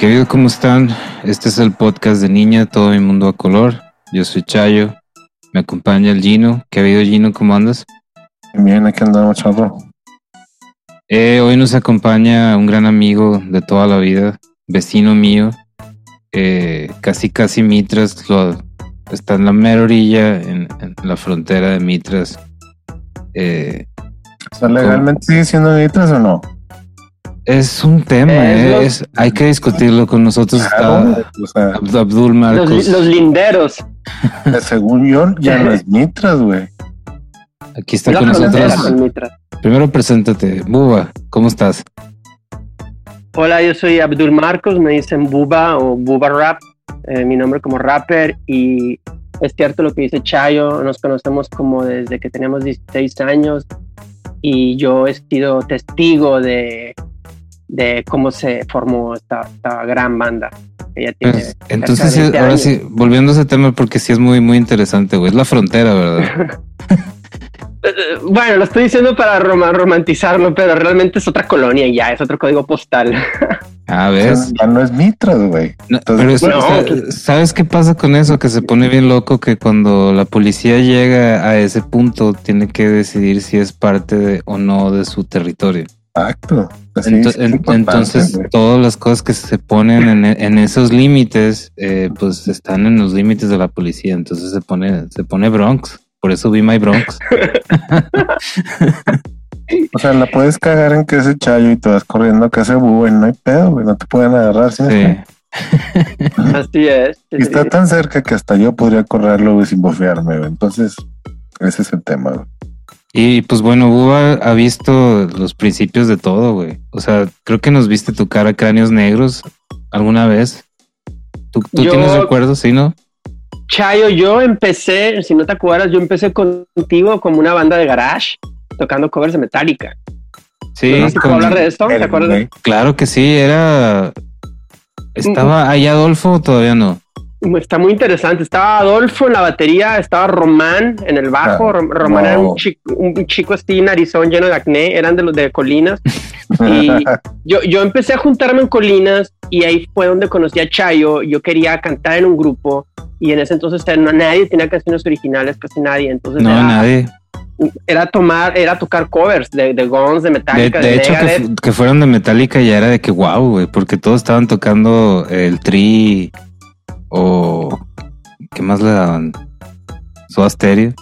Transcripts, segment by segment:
Queridos, ¿cómo están? Este es el podcast de Niña, todo mi mundo a color. Yo soy Chayo, me acompaña el Gino. ¿Qué ha habido, Gino? ¿Cómo andas? Bien, aquí andamos, chavo. Eh, hoy nos acompaña un gran amigo de toda la vida, vecino mío, eh, casi casi Mitras, lo- está en la mera orilla, en, en la frontera de Mitras. Eh, O sea, ¿legalmente sigue siendo nitras o no? Es un tema, Eh, eh, los- es- hay que discutirlo con nosotros. Está Claro, o sea, Abd- Abdul Los, Marcos. los linderos. según yo, ya no es nitras, güey. Aquí está con nosotros. con. Primero preséntate, Buba, ¿cómo estás? Hola, yo soy Abdul Marcos, me dicen Buba o Buba Rap, eh, mi nombre como rapper y es cierto lo que dice Chayo, nos conocemos como desde que teníamos 16 años y yo he sido testigo de, de cómo se formó esta, esta gran banda. que ya tiene Pues, entonces, cerca de sí, 20 ahora años. sí, volviendo a ese tema, porque sí es muy, muy interesante, güey. Es la frontera, ¿verdad? Bueno, lo estoy diciendo para roma- romantizarlo, pero realmente es otra colonia y ya, es otro código postal. A O ver. ya no es nitras, güey. No, pero es- bueno, o sea, ¿sabes qué pasa con eso? Que se pone bien loco que cuando la policía llega a ese punto tiene que decidir si es parte de, o no de su territorio. Exacto. Así es entonces, todas las cosas que se ponen en, en esos límites, eh, pues están en los límites de la policía. Entonces se pone, se pone Bronx. Por eso vi My Bronx. O sea, la puedes cagar en que ese chayo y te vas corriendo a casa de Búho y no hay pedo, güey. No te pueden agarrar. ¿sí? Sí. Así es. Y está tan cerca que hasta yo podría correrlo güey, sin bofearme, güey. Entonces, ese es el tema, güey. Y pues bueno, Buba ha visto los principios de todo, güey. O sea, creo que nos viste tu cara cráneos negros alguna vez. ¿Tú, tú Yo- tienes recuerdos, sí, no? Chayo, yo empecé, si no te acuerdas, yo empecé contigo como una banda de garage tocando covers de Metallica. Sí, ¿No te hablar de esto? ¿Te acuerdas? claro que sí, era... ¿Estaba ahí Adolfo todavía no? Está muy interesante. Estaba Adolfo en la batería, estaba Román en el bajo. Ah, Rom- Román era un chico, un chico así narizón lleno de acné, eran de los de colinas. Y yo, yo empecé a juntarme en colinas y ahí fue donde conocí a Chayo. Yo quería cantar en un grupo y en ese entonces no, nadie tenía canciones originales, casi nadie. Entonces No, era, nadie. era tomar, era tocar covers de, de Guns, de Metallica, de, de hecho, que, Megadeth. fu- que fueron de Metallica ya era de que wow, güey, porque todos estaban tocando el tri o... ¿Qué más le daban? Soda Stereo.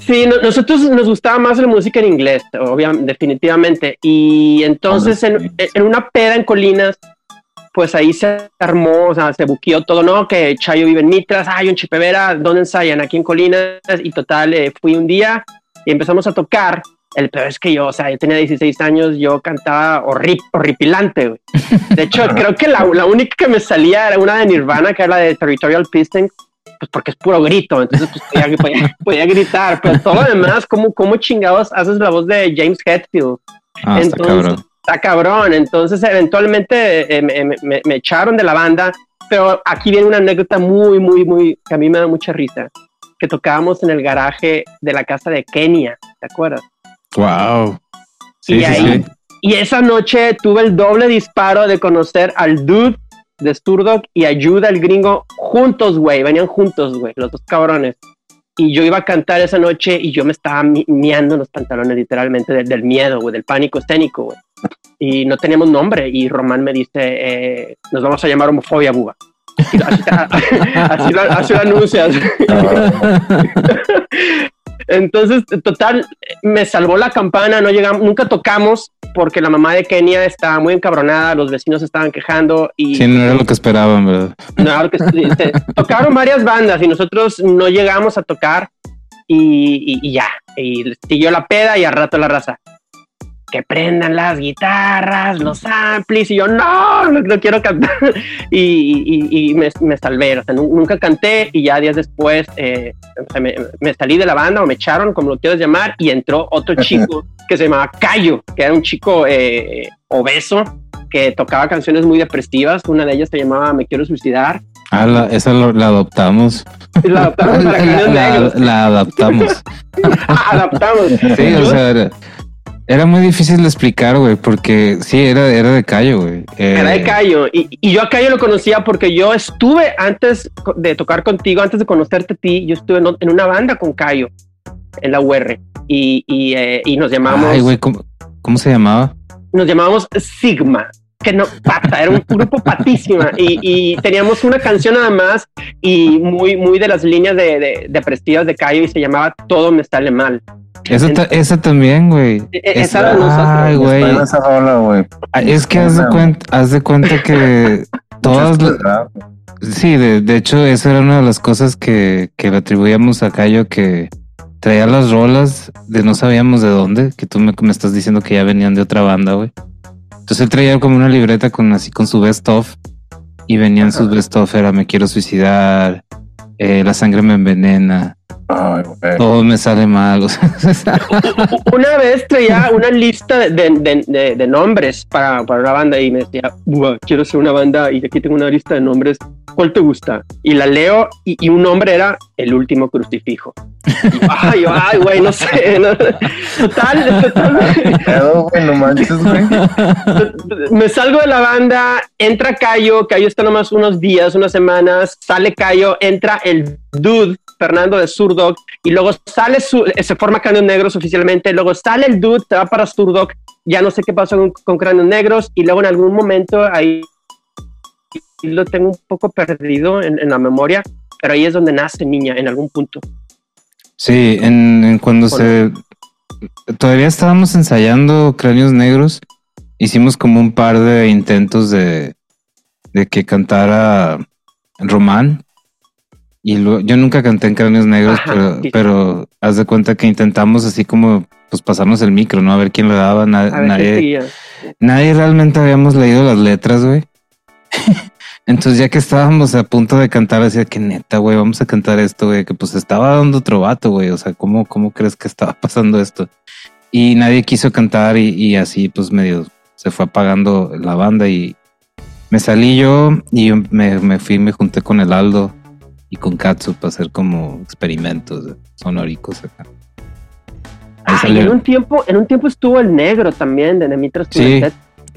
Sí, no- nosotros nos gustaba más la música en inglés, obviamente, definitivamente. Y entonces en, en una peda en Colinas, pues ahí se armó, o sea, se buqueó todo, ¿no? Que Chayo vive en Mitras, hay un Chipevera, ¿dónde ensayan? Aquí en Colinas. Y total, eh, fui un día y empezamos a tocar. El peor es que yo, o sea, yo tenía 16 años, yo cantaba horri- horripilante, güey. De hecho, creo que la, la única que me salía era una de Nirvana, que era la de Territorial Pissing, pues porque es puro grito, entonces pues podía, podía- podía gritar, pero todo lo demás, ¿cómo, ¿cómo chingados haces la voz de James Hetfield? Ah, está Entonces, cabrón. Está cabrón, entonces eventualmente eh, me- me echaron de la banda, pero aquí viene una anécdota muy, muy, muy, que a mí me da mucha risa, que tocábamos en el garaje de la casa de Kenia, ¿te acuerdas? Wow. Sí, Y sí, ahí- sí. Y esa noche tuve el doble disparo de conocer al dude de Sturdog y ayuda al gringo juntos, güey. Venían juntos, güey, los dos cabrones. Y yo iba a cantar esa noche y yo me estaba mi- miando en los pantalones, literalmente, del, del miedo, güey, del pánico escénico, güey. Y no teníamos nombre. Y Román me dice, eh, nos vamos a llamar homofobia, buba. Así, así- así lo, así lo anuncias. Entonces, total, me salvó la campana, no llegamos, nunca tocamos porque la mamá de Kenia estaba muy encabronada, los vecinos estaban quejando y Sí, no era lo que esperaban, ¿verdad? no, que sí, se- tocaron varias bandas y nosotros no llegamos a tocar y, y- y ya, y siguió la peda y al rato la raza. Que prendan las guitarras, los amplis, y yo no, no, no quiero cantar. Y, y- y me, me salvé, o sea, nu- nunca canté y ya días después eh, o sea, me, me salí de la banda o me echaron, como lo quieras llamar, y entró otro chico que se llamaba Cayo, que era un chico eh, obeso que tocaba canciones muy depresivas. Una de ellas se llamaba Me quiero suicidar. Ah, la- esa lo- la adoptamos. La adaptamos para La, Negros. la adaptamos. adaptamos. Sí, o sea, era- muy difícil de explicar, güey, porque sí, era, era de Cayo, güey. Eh, Era de Cayo. Y, y yo a Cayo lo conocía porque yo estuve antes de tocar contigo, antes de conocerte a ti, yo estuve en, en una banda con Cayo en la UR y, y, eh, y nos llamamos, Ay, güey, ¿cómo, cómo se llamaba? nos llamábamos Sigma. Que no, pata, era un grupo patísima y, y teníamos una canción nada más y muy, muy de las líneas de, de, de prestigos de Cayo y se llamaba Todo me sale mal. Ta- esa también, güey. E- e- esa era nosotros. Ay, güey. Ah, Es que haz de cuenta, haz de cuenta que todas, la- sí, de, de hecho, esa era una de las cosas que, que le atribuíamos a Cayo que traía las rolas de no sabíamos de dónde, que tú me, me estás diciendo que ya venían de otra banda, güey. Entonces él traía como una libreta con así con su best of y venían sus best of, era me quiero suicidar, eh, la sangre me envenena, Ay, todo me sale mal, o sea, Una vez traía una lista de, de- de- de nombres para, para una banda y me decía, "Buah, quiero ser una banda y aquí tengo una lista de nombres, ¿cuál te gusta? Y la leo y, y un nombre era El Último Crucifijo. Y yo, ay, ay, güey, no sé. no- total, total. Pedo, güey, no manches, güey. me salgo de la banda, entra Cayo, Cayo está nomás unos días, unas semanas, sale Cayo, entra el dude Fernando de Surdoc y luego sale su, se forma Cráneos Negros oficialmente, luego sale el dude, se va para Surdoc, ya no sé qué pasó con, con Cráneos Negros y luego en algún momento ahí lo tengo un poco perdido en, en la memoria, pero ahí es donde nace Niña, en algún punto. Sí, en, en cuando se todavía estábamos ensayando Cráneos Negros, hicimos como un par de intentos de, de que cantara Román. Y lo- yo nunca canté en Cráneos Negros, Ajá, pero, sí. pero haz de cuenta que intentamos así como pues pasarnos el micro, ¿no? A ver quién le daba. na- nadie, nadie realmente habíamos leído las letras, güey. Entonces, ya que estábamos a punto de cantar, decía que neta, güey, vamos a cantar esto, güey, que pues estaba dando otro vato, güey. O sea, ¿cómo, ¿cómo crees que estaba pasando esto? Y nadie quiso cantar y, y así, pues medio se fue apagando la banda y me salí yo y me, me fui, me junté con el Aldo y con Katsu para hacer como experimentos sonóricos acá. Ah, y salió. en un tiempo, en un tiempo estuvo el negro también de Nemitras Sí.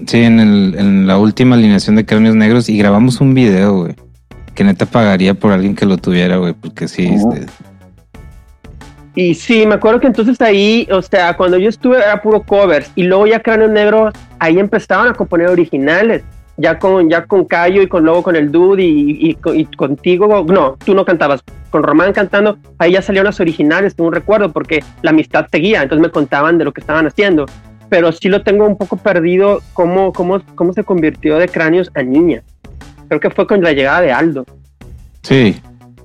Sí, en, el, en la última alineación de Cráneos Negros y grabamos un video, güey. Que neta pagaría por alguien que lo tuviera, güey, porque sí, este, Y sí, me acuerdo que entonces ahí, o sea, cuando yo estuve era puro covers y luego ya Cráneo Negro, ahí empezaban a componer originales, ya con, ya con Cayo y con luego con el Dude y, y, co- y contigo, no, tú no cantabas, con Román cantando, ahí ya salieron las originales, tengo un recuerdo, porque la amistad seguía, entonces me contaban de lo que estaban haciendo, pero sí lo tengo un poco perdido cómo, cómo, cómo se convirtió de cráneos a niña. Creo que fue con la llegada de Aldo. sí,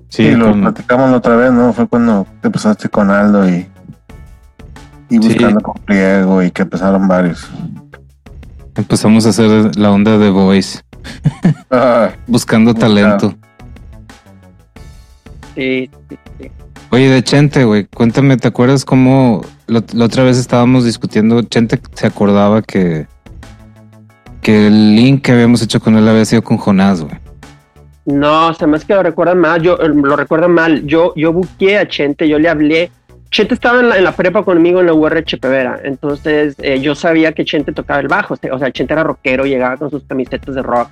sí, Sí, lo con- platicamos la otra vez, ¿no? Fue cuando te empezaste con Aldo y, y Sí. buscando con Pliego y que empezaron varios. Empezamos a hacer la onda de voice, Ah, buscando talento. Sí, sí, sí. Oye, de Chente, güey, cuéntame, ¿te acuerdas cómo la, la otra vez estábamos discutiendo? Chente se acordaba que, que el link que habíamos hecho con él había sido con Jonás, güey. No, se me hace que lo recuerdan mal, yo lo recuerdan mal. Yo, yo buqué a Chente, yo le hablé. Chente estaba en la, en la prepa conmigo en la URH Pevera, entonces eh, yo sabía que Chente tocaba el bajo, o sea, Chente era rockero, llegaba con sus camisetas de rock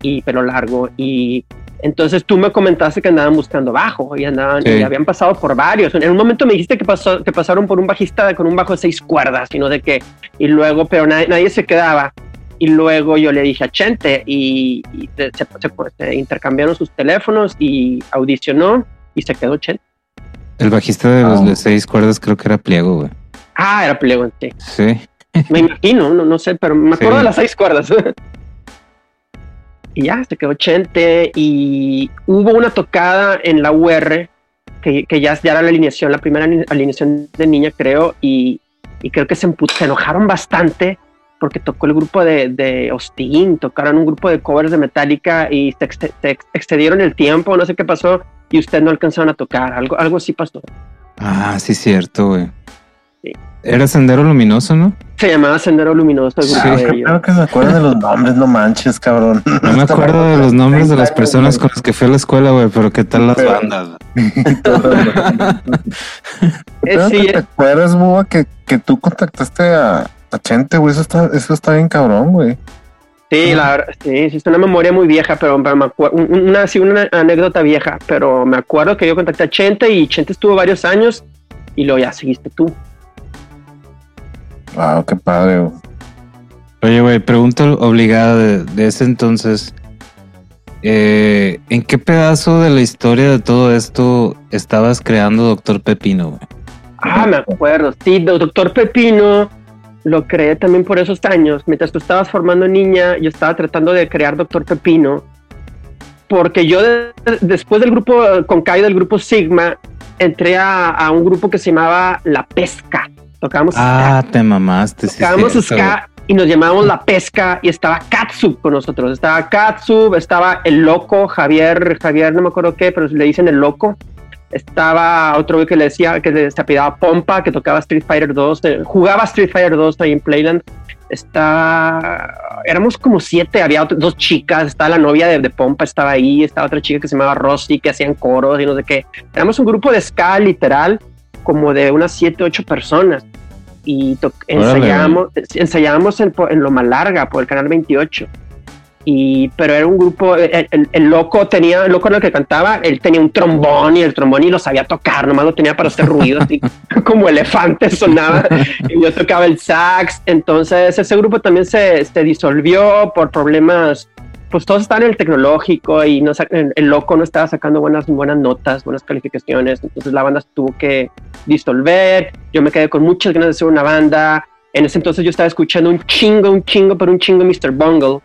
y pelo largo y entonces tú me comentaste que andaban buscando bajo y andaban Sí. y habían pasado por varios. En un momento me dijiste que pasó, que pasaron por un bajista con un bajo de seis cuerdas y no de qué y luego, pero nadie, nadie se quedaba. Y luego yo le dije a Chente y, se- se- se intercambiaron sus teléfonos y audicionó y se quedó Chente. El bajista de los Ah. de seis cuerdas creo que era Pliego, güey. Ah, era Pliego, sí. Sí. Me imagino, no, no sé, pero me acuerdo Sí. de las seis cuerdas. y ya, se quedó Chente y hubo una tocada en la UR que, que ya, ya era la alineación, la primera ali- alineación de niña, creo, y, y creo que se, se enojaron bastante porque tocó el grupo de, de Austin, tocaron un grupo de covers de Metallica y se, ex- se ex- excedieron el tiempo, no sé qué pasó, y ustedes no alcanzaron a tocar, algo, algo así pasó. Ah, sí, cierto, güey. Sí. Era Sendero Luminoso, ¿no? Se llamaba Sendero Luminoso el grupo Sí. de ellos. Claro que se acuerdan de los nombres, no manches, cabrón. No me acuerdo de los nombres de las personas con las que fui a la escuela, güey, pero qué tal las Pero- bandas. Eh, Creo sí, que ¿Te acuerdas, Búa, que, que tú contactaste a, a Chente, güey? Eso está, eso está bien cabrón, güey. Sí, la verdad, sí, sí, es una memoria muy vieja, pero, pero me acuerdo, una, sí, una anécdota vieja, pero me acuerdo que yo contacté a Chente y Chente estuvo varios años y luego ya seguiste tú. Wow, qué padre, güey. Oye, güey, pregunta obligada de, de ese entonces. Eh, ¿En qué pedazo de la historia de todo esto estabas creando Doctor Pepino, güey? Ah, me acuerdo, sí, do- Doctor Pepino lo creé también por esos años. Mientras tú estabas formando niña, yo estaba tratando de crear Doctor Pepino, porque yo de- después del grupo con Kai del grupo Sigma, entré a, a un grupo que se llamaba La Pesca. Tocábamos Ah, te mamaste. Tocábamos ska y nos llamábamos La Pesca y estaba Katsub con nosotros. Estaba Katsub, estaba el loco, Javier, Javier, no me acuerdo qué, pero le dicen el loco. Estaba otro güey que le decía, que se apellidaba Pompa, que tocaba Street Fighter 2, eh, jugaba Street Fighter 2 ahí en Playland. Está, éramos como siete, había otras- dos chicas, estaba la novia de, de Pompa, estaba ahí, estaba otra chica que se llamaba Rosy, que hacían coros y no sé qué. Éramos un grupo de ska literal, como de unas siete, ocho personas. Y ensayábamos, ensayábamos en, en Loma Larga por el canal 28. Y, pero era un grupo, el, el- el loco tenía, el loco era el que cantaba, él tenía un trombón y el trombón y lo sabía tocar, nomás lo tenía para hacer ruido, así como elefante sonaba. Y yo tocaba el sax. Entonces ese grupo también se, se disolvió por problemas, pues todos estaban en el tecnológico y no, el, el loco no estaba sacando buenas, buenas notas, buenas calificaciones. Entonces la banda tuvo que disolver. Yo me quedé con muchas ganas de hacer una banda. En ese entonces yo estaba escuchando un chingo, un chingo, pero un chingo Mr. Bungle.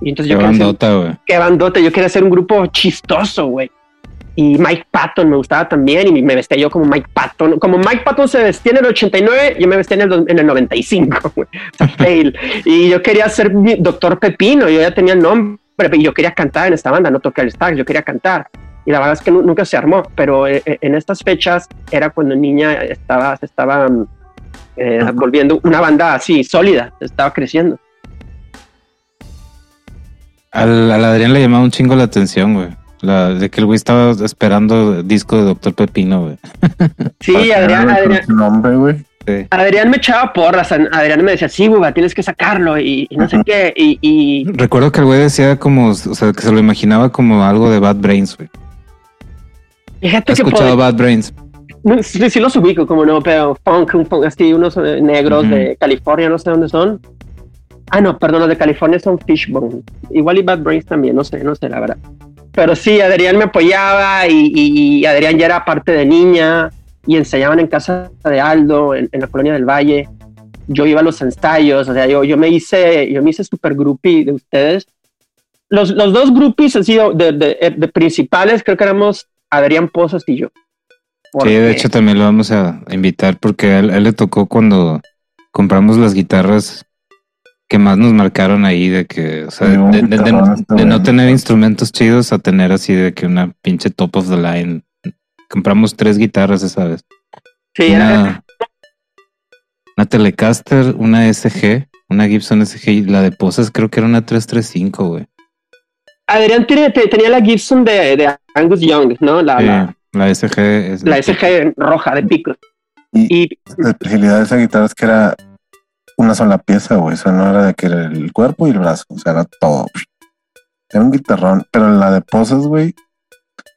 Y entonces Qué yo bandota, güey. qué bandota. Yo quería hacer un grupo chistoso, güey. Y Mike Patton me gustaba también y me vestía yo como Mike Patton. Como Mike Patton se vestía en el 89, yo me vestía en el, en el 95, güey. O sea, fail. Y yo quería ser mi Doctor Pepino, yo ya tenía el nombre, y yo quería cantar en esta banda, no toqué el sax, yo quería cantar. Y la verdad es que nu- nunca se armó, pero eh, eh, en estas fechas era cuando niña estaba, se estaba mm, eh, volviendo una banda así, sólida, estaba creciendo. Al, al Adrián le llamaba un chingo la atención, güey. La, de que el güey estaba esperando disco de Doctor Pepino, güey. Sí, Adrián, Adrián, Su nombre, güey. Sí. Adrián me echaba porras, Adrián me decía, sí, buba, tienes que sacarlo y, y no sé qué. Y, y Recuerdo que el güey decía como, o sea, que se lo imaginaba como algo de Bad Brains, güey. fíjate ¿Has que escuchado Bad Brains? no, sí, sí los ubico, como no, pero funk, un funk así, unos eh, negros de California, no sé dónde son. Ah, no, perdón, los de California son Fishbone. Igual y Bad Brains también, no sé, no sé, la verdad. Pero sí, Adrián me apoyaba y, y- Adrián ya era parte de niña y ensayaban en casa de Aldo, en, en la colonia del Valle. Yo iba a los ensayos, o sea, yo, yo me hice, yo me hice super groupie de ustedes. Los, los dos groupies han sido de, de- de principales, creo que éramos Adrián Pozos y yo. Sí, de Porque- hecho también lo vamos a invitar porque a él, a él le tocó cuando compramos las guitarras que más nos marcaron ahí de que, o sea, de, de- de- guitarrón está de no tener instrumentos chidos a tener así de que una pinche top of the line. Compramos tres guitarras esa vez. Sí, Una, una Telecaster, una SG, una Gibson SG y la de Poses creo que era una 335, güey. Adrián tiene- te- tenía la Gibson de, de Angus Young, ¿no? La, Sí, la, la SG es la SG roja de picos. Y, Y la especialidad de esa guitarra es que era una sola pieza, güey. O sea, no era de que era el cuerpo y el brazo. O sea, era todo. Era un guitarrón. Pero la de poses, güey,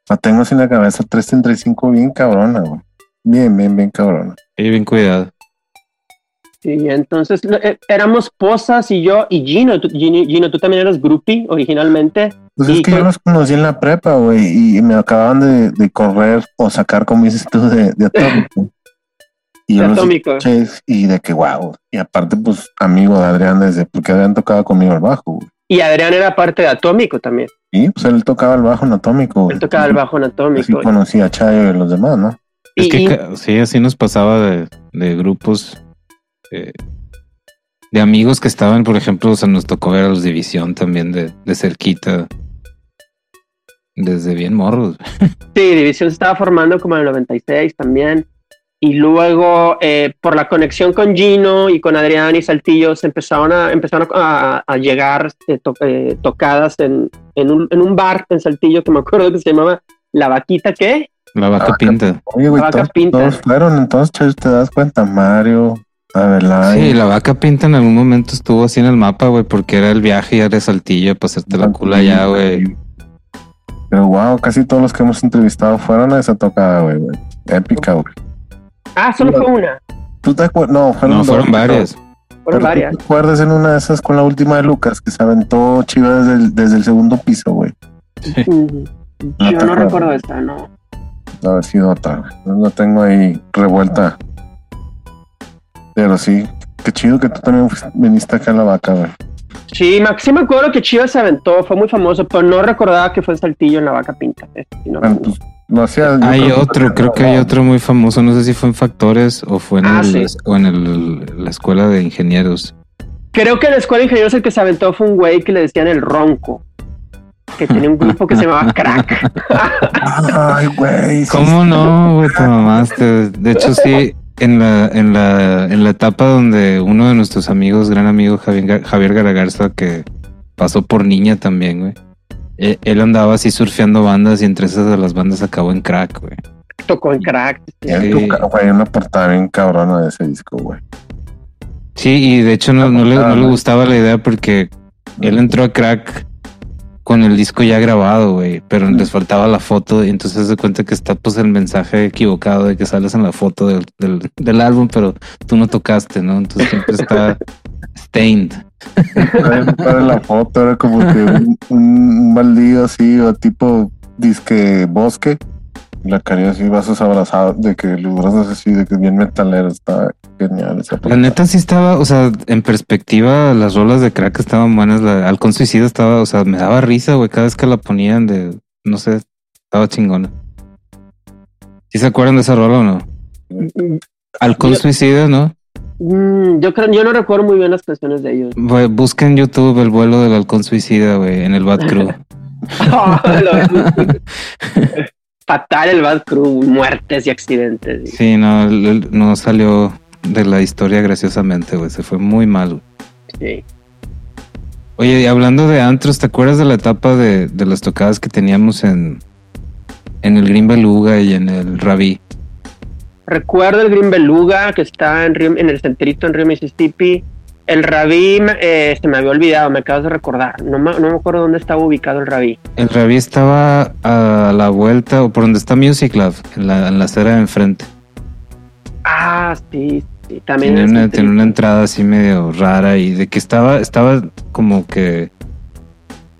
la tengo así en la cabeza 335 bien cabrona, güey. Bien, bien, bien cabrona. Sí, bien cuidado. Sí, entonces eh, éramos Posas y yo y Gino. Tú, Gino, Gino, tú también eras groupie originalmente. Pues Y es que yo los conocí en la prepa, güey, y me acababan de, de correr o sacar, como dices tú, de, de atómico. Y De los Atómico. escuché y de que wow. Y aparte, pues, amigo de Adrián desde, porque Adrián tocaba conmigo el bajo, güey. Y Adrián era parte de Atómico también. Y pues él tocaba el bajo en atómico. Él tocaba el bajo en Así Atómico. conocí a Chayo y los demás, ¿no? Es Y- que y- sí, así nos pasaba de, de grupos eh, de amigos que estaban, por ejemplo, o sea, nos tocó ver a los División también de, de cerquita. Desde bien morros. Sí, División se estaba formando como en el 96 también. Y luego eh, por la conexión con Gino y con Adrián y Saltillo se empezaron a, empezaron a, a llegar eh, to- eh, tocadas en, en, un, en un bar en Saltillo que me acuerdo que se llamaba La Vaquita, ¿qué? La vaca Ah, pinta. Oye, güey, Vaca todos, pinta. todos fueron, entonces te das cuenta, Mario, Adelay. Sí, la vaca pinta en algún momento estuvo así en el mapa, güey, porque era el viaje ya de Saltillo para hacerte la cula allá, güey. Pero wow, casi todos los que hemos entrevistado fueron a esa tocada, güey, güey. Épica, güey. Ah, solo fue una, ¿Tú te acuerdas? No, fueron, No, fueron varias. fueron pero ¿tú varias. ¿Te acuerdas en una de esas con la última de Lucas que se aventó Chivas desde el, desde el segundo piso, güey? No Yo no recuerdo esta, no. De haber sido otra, güey. No la tengo ahí revuelta. Pero sí, qué chido que tú también viniste acá a la vaca, güey. Sí, sí me acuerdo que Chivas se aventó, fue muy famoso, pero no recordaba que fue en Saltillo en La Vaca Pinta. Sí no Bueno, pues Hay que- otro, creo que hay otro muy famoso, no sé si fue en Factores o fue en, Ah, el- sí. o en el- la escuela de ingenieros. Creo que en la escuela de ingenieros el que se aventó fue un güey que le decían el ronco, que tenía un grupo que se llamaba Crack. Ay, güey. ¿Cómo no, güey? Te mamaste. De hecho, sí, en la, en la, en la etapa donde uno de nuestros amigos, gran amigo Javier, Javier Garagarza, que pasó por niña también, güey. E- Él andaba así surfeando bandas y entre esas de las bandas acabó en crack, güey. Tocó en Crack. Sí. ca- güey, una portada bien cabrona de ese disco, güey. Sí, y de hecho no, no le, no le Ah, gustaba la idea porque él entró a crack con el disco ya grabado, güey, pero les faltaba la foto y entonces se cuenta que está pues el mensaje equivocado de que sales en la foto del, del, del álbum, pero tú no tocaste, ¿no? Entonces siempre está stained. Era para la foto, era como que un, un baldío así, o tipo disque bosque. Y La cara así, vasos abrazados, de que los brazos así, de que bien metalero, está genial esa La neta sí estaba, o sea, en perspectiva las rolas de crack estaban buenas, la Halcón Suicida estaba, o sea, me daba risa, güey, cada vez que la ponían de, no sé, estaba chingona. ¿Sí se acuerdan de esa rola o no? Halcón Yo- Suicida, ¿no? Mm, yo creo, yo no recuerdo muy bien las canciones de ellos. Güey, busca en YouTube el vuelo del halcón suicida, güey, en el Bad Crew. Fatal el Bad Crew, muertes y accidentes. Sí, no, no salió de la historia graciosamente, güey, se fue muy mal. Sí. Oye, y hablando de antros, ¿te acuerdas de la etapa de, de las tocadas que teníamos en, en el Green Beluga y en el Rabí? Recuerdo el Green Beluga que está en, Río- en el centrito en Río Mississippi. El Rabí eh, se me había olvidado, me acabas de recordar. No me, no me acuerdo dónde estaba ubicado el Rabí. El Rabí estaba a la vuelta, o por donde está Music Lab, en la, en la acera de enfrente. Ah, sí, sí. También Tiene una entrada así medio rara y de que estaba, estaba como que.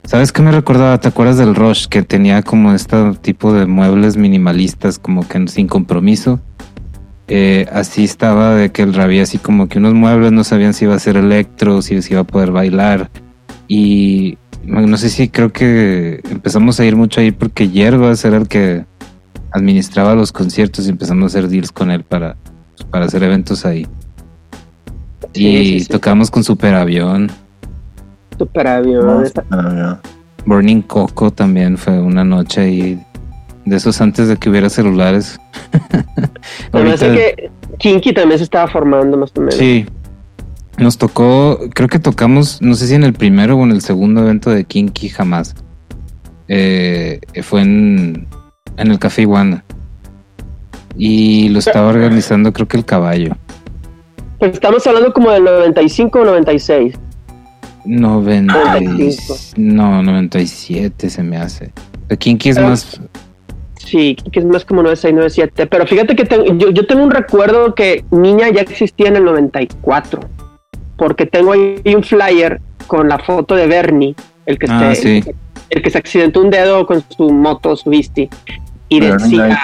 ¿Sabes qué me recordaba? ¿Te acuerdas del Rush? Que tenía como este tipo de muebles minimalistas, como que sin compromiso. Eh, así estaba de que el Rabí, así como que unos muebles no sabían si iba a ser electro, si se iba a poder bailar. Y no sé si creo que empezamos a ir mucho ahí porque Hierbas era el que administraba los conciertos y empezamos a hacer deals con él para, para hacer eventos ahí. Sí, y sí, sí. tocamos con Superavión. Superavión. No, pero ya. Burning Coco también fue una noche ahí. De esos antes de que hubiera celulares. Ahorita- que Kinky también se estaba formando más o menos. Sí. Nos tocó, creo que tocamos, no sé si en el primero o en el segundo evento de Kinky jamás. Eh, fue en, en el Café Iguana. Y lo estaba organizando creo que el caballo. Estamos hablando como del 95 o 96. 90 y- 95. no, 97 se me hace. Kinky es más... Sí, que es más como 96, 97. Pero fíjate que tengo- yo, yo tengo un recuerdo que Niña ya existía en el 94. Porque tengo ahí un flyer con la foto de Bernie, el que, Ah, se, sí. el que se accidentó un dedo con su moto, su bisti. Y decía,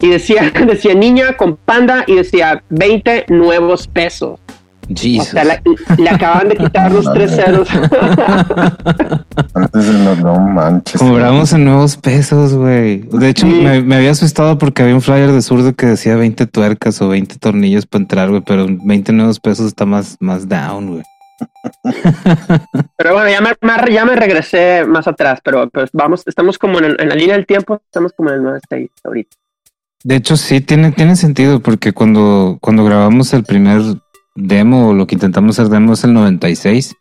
y decía, decía niña con panda y decía 20 nuevos pesos. O Jesus. sea, la- le acaban de quitar los tres ceros. Antes de los no manches. Cobramos en nuevos pesos, güey. De hecho, Sí. me, me había asustado porque había un flyer de zurdo que decía 20 tuercas o 20 tornillos para entrar, güey, pero 20 nuevos pesos está más, más down, güey. Pero bueno, ya me, me- ya me regresé más atrás, pero pues vamos, estamos como en, el- en la línea del tiempo, estamos como en el 96 ahorita. De hecho, sí, tiene, tiene sentido, porque cuando, cuando grabamos el primer demo, o lo que intentamos hacer demo es el 96,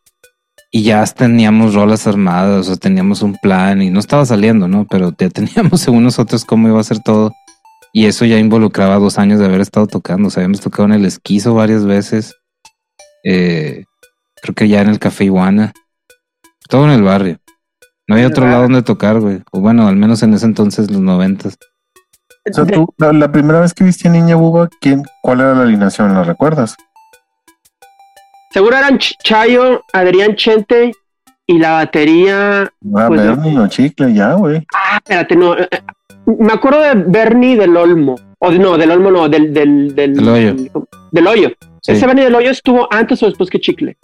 y ya teníamos rolas armadas, o sea, teníamos un plan, y no estaba saliendo, ¿no? Pero ya teníamos según nosotros cómo iba a ser todo. Y eso ya involucraba dos años de haber estado tocando. O sea, habíamos tocado en el esquizo varias veces. Eh, creo que ya en el Café Iguana. Todo en el barrio. No había otro lado donde tocar, güey. O bueno, al menos en ese entonces, los noventas. O sea, tú, la, la primera vez que viste a Niña Buba, ¿quién, ¿cuál era la alineación? ¿La recuerdas? Seguro eran Ch- Chayo, Adrián Chente y la batería. No era Pues, Bernie o Chicle, ya, güey. Ah, espérate, no. eh, eh, Me acuerdo de Bernie del Olmo. O de- no, del Olmo no, del. Del, del, Del Hoyo. Del hoyo. Sí, ¿Ese Bernie del Hoyo estuvo antes o después que Chicle?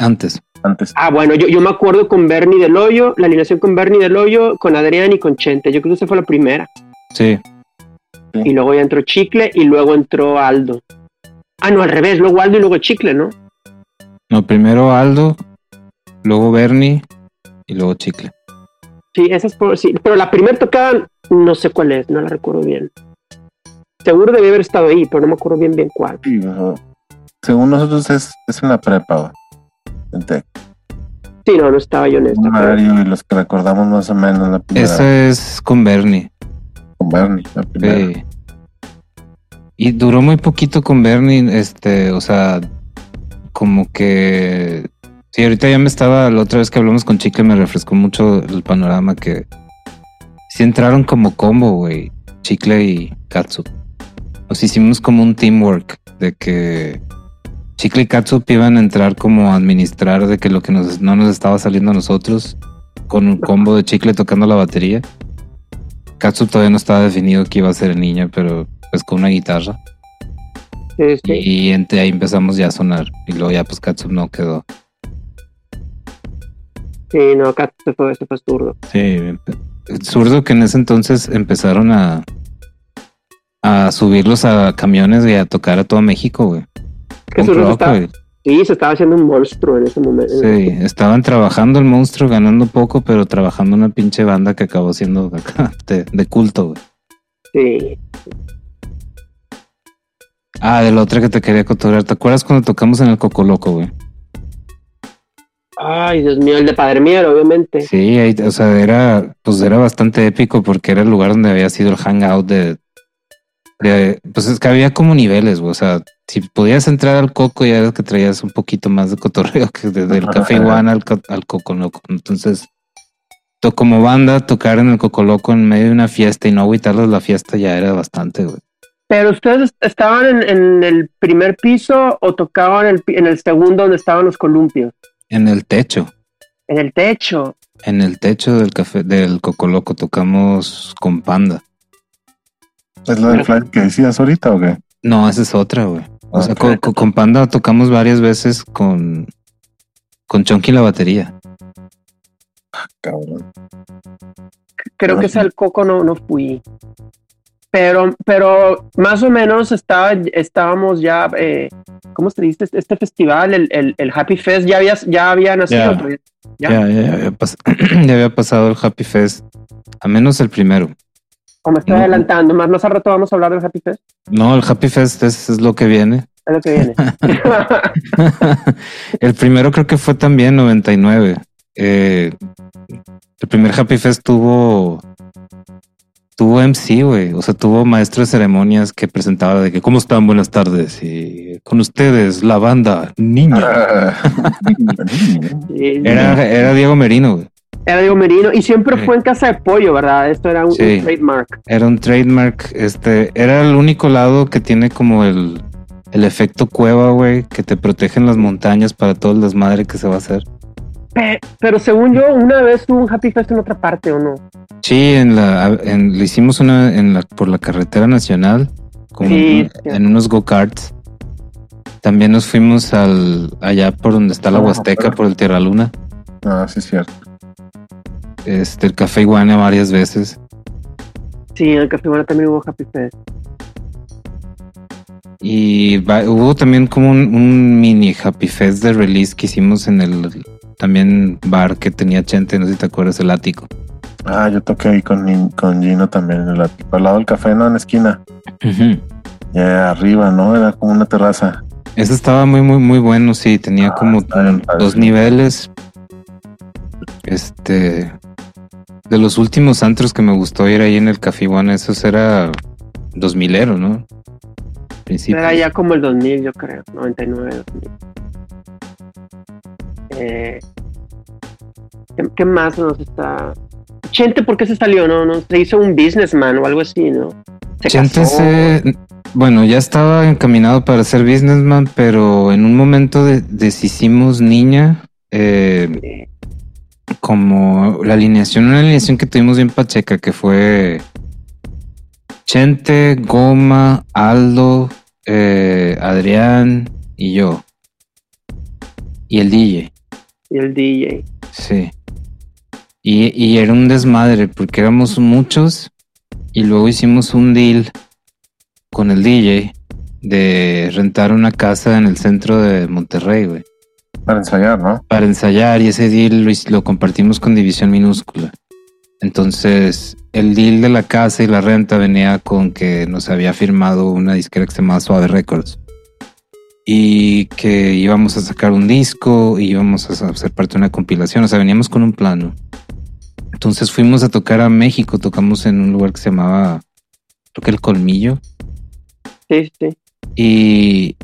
antes. Antes. Ah, bueno, yo, yo me acuerdo con Bernie del Hoyo, la alineación con Bernie del Hoyo, con Adrián y con Chente. Yo creo que esa fue la primera. Sí. Y luego ya entró Chicle y luego entró Aldo. Ah, no, al revés, luego Aldo y luego Chicle, ¿no? No, primero Aldo, luego Bernie y luego Chicle. Sí, esa es por, sí. Pero la primera tocada, no sé cuál es, no la recuerdo bien. Seguro debía haber estado ahí, pero no me acuerdo bien bien cuál. Sí, o sea, según nosotros es, es en la prepa. En Tec. Sí, no, no estaba yo en esta. pero- Mario y los que recordamos más o menos la primera Esa es con Bernie. con Bernie, la primera. Sí. Y duró muy poquito con Bernie, este, o sea, como que... Sí, ahorita ya me estaba, la otra vez que hablamos con Chicle me refrescó mucho el panorama que... Sí entraron como combo, güey, Chicle y Katsu. Nos hicimos como un teamwork de que Chicle y Katsu iban a entrar como a administrar de que lo que nos, no nos estaba saliendo a nosotros con un combo de Chicle tocando la batería. Katsu todavía no estaba definido que iba a ser el niño, pero pues con una guitarra. Sí, sí. Y entre ahí empezamos ya a sonar. Y luego ya pues Katsu no quedó. Sí, no, se fue, se fue zurdo. Sí, zurdo que en ese entonces empezaron a a subirlos a camiones y a tocar a todo México, güey. Que zurdo estaba-. Sí, se estaba haciendo un monstruo en ese momento. Sí, estaban trabajando el monstruo, ganando poco, pero trabajando una pinche banda que acabó siendo de, de culto, güey. Sí. Ah, de la otra que te quería cotorrear. ¿Te acuerdas cuando tocamos en el Cocoloco, güey? Ay, Dios mío, el de Padre Mier, obviamente. Sí, ahí, o sea, era, pues era bastante épico porque era el lugar donde había sido el hangout de, de- pues es que había como niveles, güey. O sea, si podías entrar al coco ya era que traías un poquito más de cotorreo que desde el café iguana al, al coco loco. Entonces, to- como banda, tocar en el coco loco en medio de una fiesta y no agüitarles la fiesta ya era bastante, güey. Pero ustedes estaban en, en el primer piso o tocaban en el, en el segundo donde estaban los columpios. En el techo, En el techo. en el techo del café, del coco loco tocamos con panda. ¿Es la del flight que decías ahorita o qué? No, esa es otra, güey. O sea, Ok. con, Panda tocamos varias veces con, con Chonky la batería. Cabrón. Creo Ah, que sí. ese al coco no, no fui. Pero, pero más o menos estaba, estábamos ya, eh, ¿cómo se dice? Este, este festival, el, el, el Happy Fest, ya había, ya había nacido. Ya. pues. Ya, Ya. ya, había, pas- ya había pasado el Happy Fest, a menos el primero. O me estoy No. adelantando, más, más al rato vamos a hablar del Happy Fest. No, el Happy Fest es, es lo que viene. Es lo que viene. el primero creo que fue también 99. Eh, el primer Happy Fest tuvo tuvo MC, güey. O sea, tuvo maestro de ceremonias que presentaba de que cómo están, buenas tardes. Y con ustedes, la banda Niña. Sí, Era, era Diego Merino, güey. Era Diego Merino y siempre Sí. fue en casa de pollo, ¿verdad? Esto era un, trademark. Era un trademark. Este era el único lado que tiene como el, el efecto cueva, güey, que te protege en las montañas para todo el desmadre que se va a hacer. Pe- Pero según yo, una vez hubo un Happy Fest en otra parte, ¿o no? Sí, en la, en, le hicimos una en la, por la carretera nacional, como Sí, en, sí. en unos go-karts. También nos fuimos al allá por donde está la Ah, Huasteca, por el Tierra Luna. Ah, sí, es cierto. Este, el Café Iguana varias veces. Sí, en el Café Buena también hubo Happy Fest. Y va- hubo también como un, un mini Happy Fest de release que hicimos en el también bar que tenía Chente, no sé si te acuerdas, el ático. Ah, yo toqué ahí con, con Gino también, en la- al lado del café, no, en la esquina. Ujú. Ya arriba, ¿no? Era como una terraza. Ese estaba muy, muy, muy bueno, sí. Tenía Ah, como bien dos niveles. Este. De los últimos antros que me gustó ir ahí en el Café One, esos era 2000 ero, ¿no? Principio. Era ya como el 2000, yo creo, 99, 2000. Eh, ¿qué, qué más nos está...? Chente, ¿por qué se salió? No, no, se hizo un businessman o algo así, ¿no? Se Chente casó. se- bueno, ya estaba encaminado para ser businessman, pero en un momento de- deshicimos niña. eh, Eh, como la alineación, una alineación que tuvimos bien pacheca, que fue Chente, Goma, Aldo, eh, Adrián y yo. Y el DJ, y el DJ. sí. Y, y era un desmadre porque éramos muchos y luego hicimos un deal con el DJ de rentar una casa en el centro de Monterrey, güey. Para ensayar, ¿no? para ensayar y ese deal lo, lo compartimos con División Minúscula. Entonces, el deal de la casa y la renta venía con que nos había firmado una disquera que se llamaba Suave Records. Y que íbamos a sacar un disco y íbamos a hacer parte de una compilación. O sea, veníamos con un plano. Entonces fuimos a tocar a México. Tocamos en un lugar que se llamaba, creo que El Colmillo. Sí, sí. Y,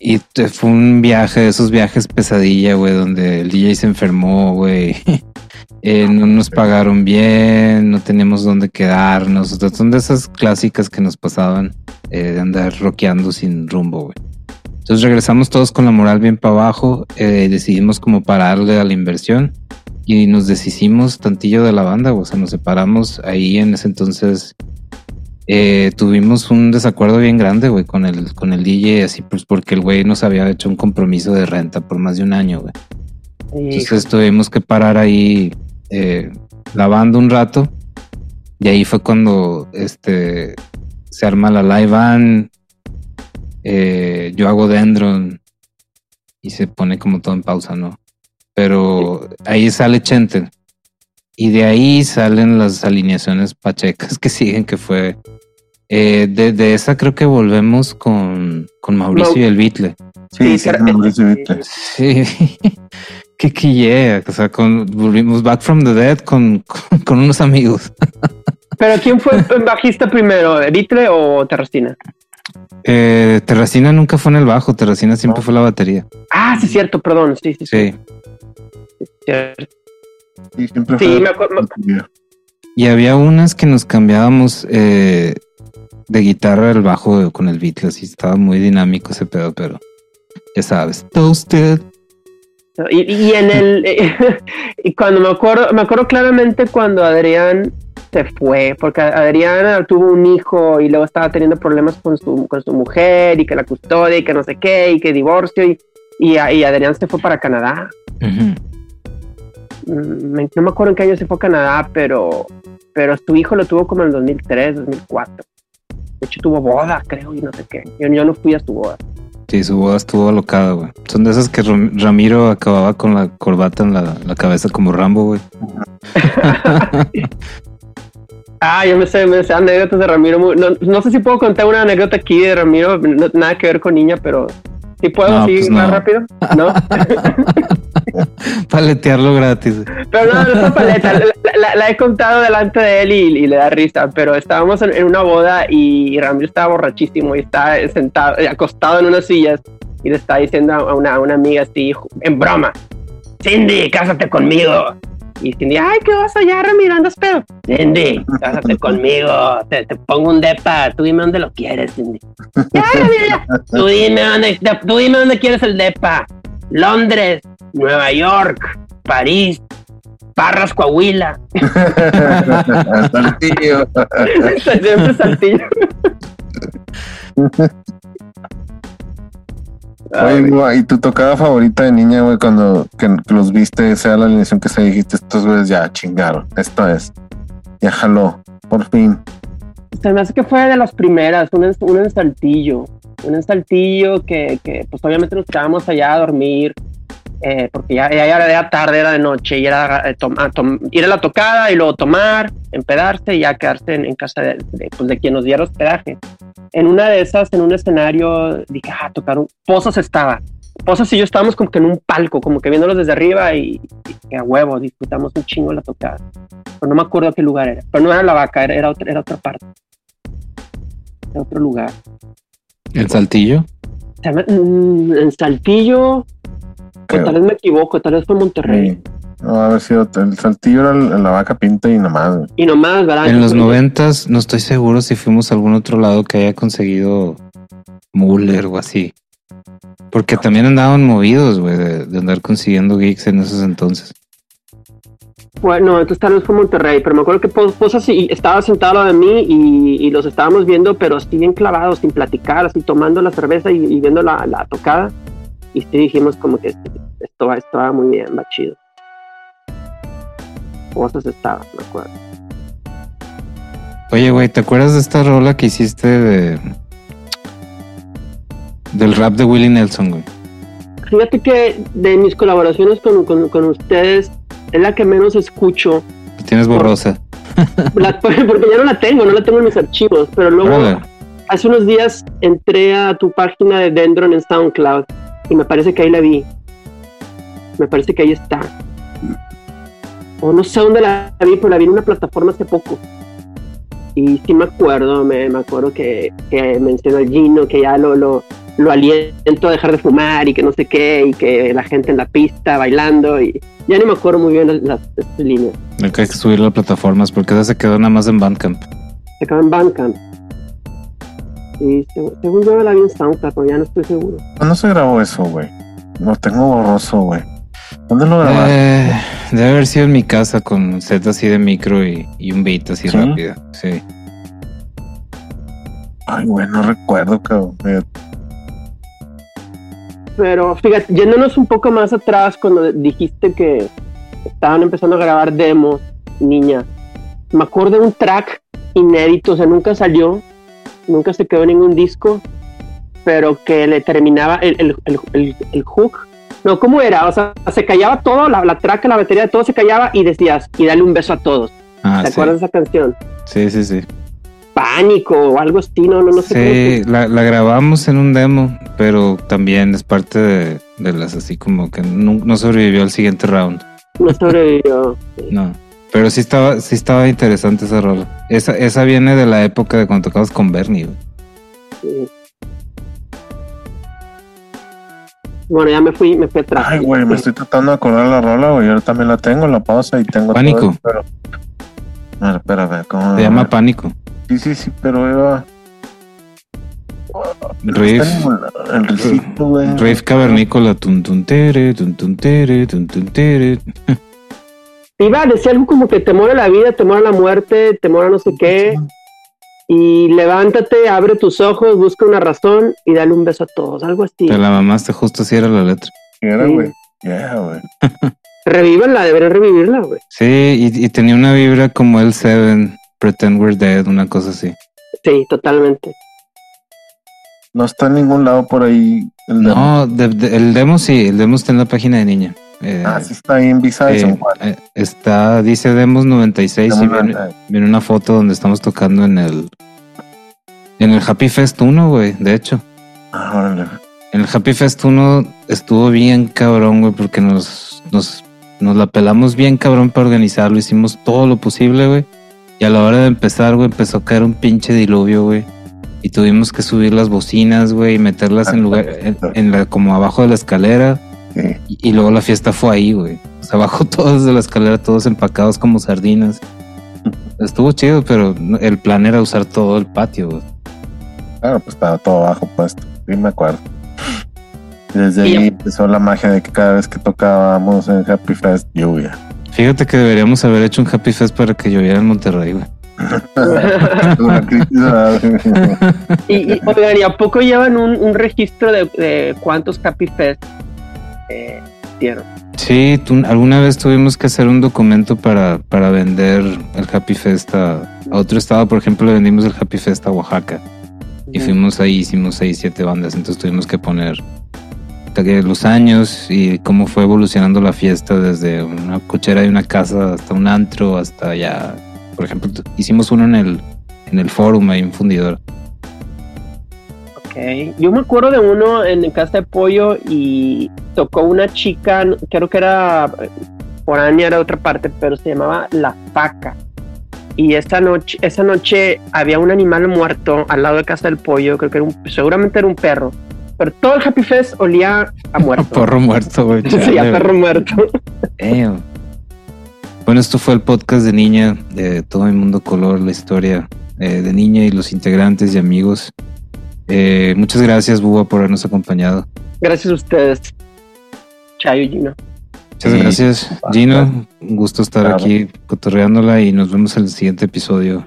y fue un viaje, esos viajes pesadilla, güey, donde el DJ se enfermó, güey. Eh, no nos pagaron bien, no teníamos dónde quedarnos. O sea, son de esas clásicas que nos pasaban eh, de andar rockeando sin rumbo, güey. Entonces regresamos todos con la moral bien para abajo, eh, decidimos como pararle a la inversión y nos deshicimos tantillo de la banda, o sea, nos separamos ahí en ese entonces eh, tuvimos un desacuerdo bien grande, güey, con el, con el DJ, así pues porque el güey nos había hecho un compromiso de renta por más de un año, güey. Entonces tuvimos que parar ahí eh, lavando un rato. Y ahí fue cuando este se arma la live band. eh, yo hago Dendron y se pone como todo en pausa, ¿no? Pero ahí sale Chente. Y de ahí salen las alineaciones pachecas que siguen, que fue. eh, de, de esa creo que volvemos con, con Mauricio Mau- y el Beatle. Sí, Sí, Mauricio Vitle. Sí, qué que yeah. O sea, con, volvimos Back from the Dead con, con, con unos amigos. Pero ¿quién fue el bajista primero? ¿Eritre o Terracina? Eh, Terracina nunca fue en el bajo, Terracina siempre No. fue la batería. Ah, sí, cierto, perdón. Sí, sí, sí. Sí. Cierto. Sí, siempre Sí, fue- me acuerdo- Y había unas que nos cambiábamos eh, de guitarra al bajo con el Beatle, así estaba muy dinámico ese pedo, pero ya sabes. Toasted. Y, y en el y cuando me acuerdo, me acuerdo claramente cuando Adrián se fue, porque Adrián tuvo un hijo y luego estaba teniendo problemas con su, con su mujer y que la custodia y que no sé qué y que divorcio y, y, y Adrián se fue para Canadá. Me- no me acuerdo en qué año se fue a Canadá, pero, pero su hijo lo tuvo como en el 2003, 2004. De hecho tuvo boda, creo, y no sé qué. Yo, yo no fui a su boda. Sí, su boda estuvo alocada, güey. Son de esas que Ram- Ramiro acababa con la corbata en la, la cabeza como Rambo, güey. Ah, yo me sé, me sé anécdotas de Ramiro. muy- no, no sé si puedo contar una anécdota aquí de Ramiro, no- nada que ver con niña, pero si puedo, No, sí, pues más rápido. No, Paletearlo gratis. pero no, no paleta. La, la- la he contado delante de él y, y le da risa, pero estábamos en, en una boda y Ramiro estaba borrachísimo y estaba sentado, eh, acostado en unas sillas y le estaba diciendo a una, a una amiga así, en broma: Cindy, cásate conmigo. Y Cindy, ay, ¿qué vas allá, Ramiro? ¿Andas pedo? Cindy, cásate conmigo, te, te pongo un depa, tú dime dónde lo quieres, Cindy. Ya, Ramiro, ya. Tú dime dónde, tú dime dónde quieres el depa. Londres, Nueva York, París, Parras, Coahuila. Saltillo. Siempre saltillo. Oye, güey, ¿y tu tocada favorita de niña, güey, cuando que, que los viste, sea la alineación que se dijiste, estos güeyes ya chingaron, esto es, ya jaló, por fin. Se me hace que fue de las primeras, un, un en Saltillo. Un en Saltillo que, que, pues obviamente nos quedábamos allá a dormir. Eh, porque ya, ya era tarde, era de noche, y era eh, ah, tom- ir a la tocada y luego tomar, empedarse y ya quedarse en, en casa de, de, pues, de quien nos diera hospedaje. En una de esas, en un escenario, dije, ah, tocaron, Pozos estaba. Pozos y yo estábamos como que en un palco, como que viéndolos desde arriba y, y a huevo, disfrutamos un chingo la tocada. Pero no me acuerdo qué lugar era. Pero no era la vaca, era, era, otra, era otra parte. Era otro lugar. ¿El Saltillo? Mm, en Saltillo, Creo. tal vez me equivoco, tal vez fue Monterrey. Sí. No, a ver si el saltillo era la vaca pinta y nomás, güey. Y nomás, ¿verdad? En los noventas no estoy seguro si fuimos a algún otro lado que haya conseguido Muller o así. Porque también andaban movidos, güey, de, de andar consiguiendo gigs en esos entonces. Bueno, entonces tal vez fue Monterrey, pero me acuerdo que Po- Pozos sí, estaba sentado de mí y, y los estábamos viendo, pero así bien clavados, sin platicar, así tomando la cerveza y, y viendo la, la tocada. Y sí dijimos como que esto va, esto va muy bien, va chido. Pozos estaba, me acuerdo. Oye, güey, ¿te acuerdas de esta rola que hiciste de... del rap de Willie Nelson, güey? Fíjate que de mis colaboraciones con, con, con ustedes es la que menos escucho, Tienes borrosa. La- porque ya no la tengo, no la tengo en mis archivos, pero luego... Hace unos días entré a tu página de Dendron en SoundCloud y me parece que ahí la vi. Me parece que ahí está. O no sé dónde la vi, pero la vi en una plataforma hace poco. Y sí me acuerdo, me, me acuerdo que, que mencionó el Gino, que ya lo, lo, lo aliento a dejar de fumar y que no sé qué, y que la gente en la pista bailando. y Ya ni me acuerdo muy bien las, las, las líneas. Hay que subirlo a plataformas porque esa se quedó nada más en Bandcamp. Se acaba en Bandcamp. Y según, yo la vi en SoundCloud, pero ya no estoy seguro. ¿Cuándo se grabó eso, güey? Lo tengo borroso, güey. ¿Dónde lo grabaste? Eh, debe haber sido en mi casa con un set así de micro y, y un beat así ¿Sí? rápido. Sí. Ay, güey, no recuerdo, cabrón. Pero fíjate, yéndonos un poco más atrás, cuando dijiste que estaban empezando a grabar demos, niña, me acuerdo de un track inédito, o sea, nunca salió, nunca se quedó en ningún disco, pero que le terminaba el, el, el, el- hook. No, ¿cómo era? O sea, se callaba todo, la, la track, la batería, todo se callaba y decías, y dale un beso a todos. Ah, ¿Te sí. acuerdas de esa canción? Sí, sí, sí. Pánico o algo así, no, no, no sé Sí, la, la grabamos en un demo, pero también es parte de, de las así como que no, no sobrevivió al siguiente round. no sobrevivió. No. Pero sí estaba, sí estaba interesante esa rola. Esa, esa viene de la época de cuando tocabas con Bernie. Sí. Bueno, ya me fui, me fui atrás. Ay, güey, me estoy tratando de acordar la rola, güey. Yo también la tengo, la pausa y tengo. todo Pánico. eso, pero... A ver, espera, a ver, ¿cómo? Se llama Pánico. Sí, sí, sí, pero era. Riff, el- rifito, güey. riff cavernícola. Tun, tun, tere, Iba a decir algo como que temor a la vida, temor a la muerte, temor a no sé qué. Y levántate, abre tus ojos, busca una razón y dale un beso a todos. Algo así. Te la mamaste justo así era la letra. Sí, era, Sí. güey. Yeah, güey. Revívanla, deberían revivirla, güey. Sí, y, y tenía una vibra como el Seven, Pretend We're Dead, una cosa así. Sí, totalmente. No está en ningún lado por ahí. El demo. No, de- de- el demo sí, el demo está en la página de niña. Eh, Ah, sí está ahí en eh, eh, está, dice demos 96 y viene, 90. viene una foto donde estamos tocando en el en el Happy Fest 1, güey, de hecho. Ah. En el Happy Fest 1 estuvo bien cabrón, güey, porque nos, nos, nos la pelamos bien cabrón para organizarlo. Hicimos todo lo posible, güey. Y a la hora de empezar, güey, empezó a caer un pinche diluvio, güey. Y tuvimos que subir las bocinas, güey, y meterlas en lugar, en, en la, como abajo de la escalera. Sí. Y, y luego la fiesta fue ahí, güey. O sea, abajo todos de la escalera, todos empacados como sardinas. Estuvo chido, pero el plan era usar todo el patio, güey. Claro, pues estaba todo abajo puesto. Sí, me acuerdo. Desde ahí empezó la magia de que cada vez que tocábamos en Happy Fest, lluvia. Fíjate que deberíamos haber hecho un Happy Fest para que lloviera en Monterrey, güey. Y, y, oigan, ¿y a poco llevan un, un registro de, de cuántos Happy Fest eh? Sí, tú- alguna vez tuvimos que hacer un documento para, para vender el Happy Fest a, a otro estado. Por ejemplo, le vendimos el Happy Fest a Oaxaca. Y fuimos ahí, hicimos seis, siete bandas. Entonces tuvimos que poner los años y cómo fue evolucionando la fiesta desde una cochera de una casa hasta un antro, hasta ya, por ejemplo, hicimos uno en el, en el forum, ahí un fundidor. Ok. Yo me acuerdo de uno en Casa de Pollo y tocó una chica, creo que era eh, foránea, era otra parte, pero se llamaba La Faca. Y esa noche, esa noche había un animal muerto al lado de Casa del Pollo, creo que era un, seguramente era un perro. Pero todo el Happy Fest olía a muerto. Porro muerto, güey. sí, a perro muerto. Damn. Bueno, esto fue el podcast de Niña, de todo el mundo color, la historia eh, de Niña y los integrantes y amigos. Eh, muchas gracias, Buba, por habernos acompañado. Gracias a ustedes. Chayo Gino. Muchas Sí. gracias, Gino. Un gusto estar Claro. aquí cotorreándola y nos vemos en el siguiente episodio.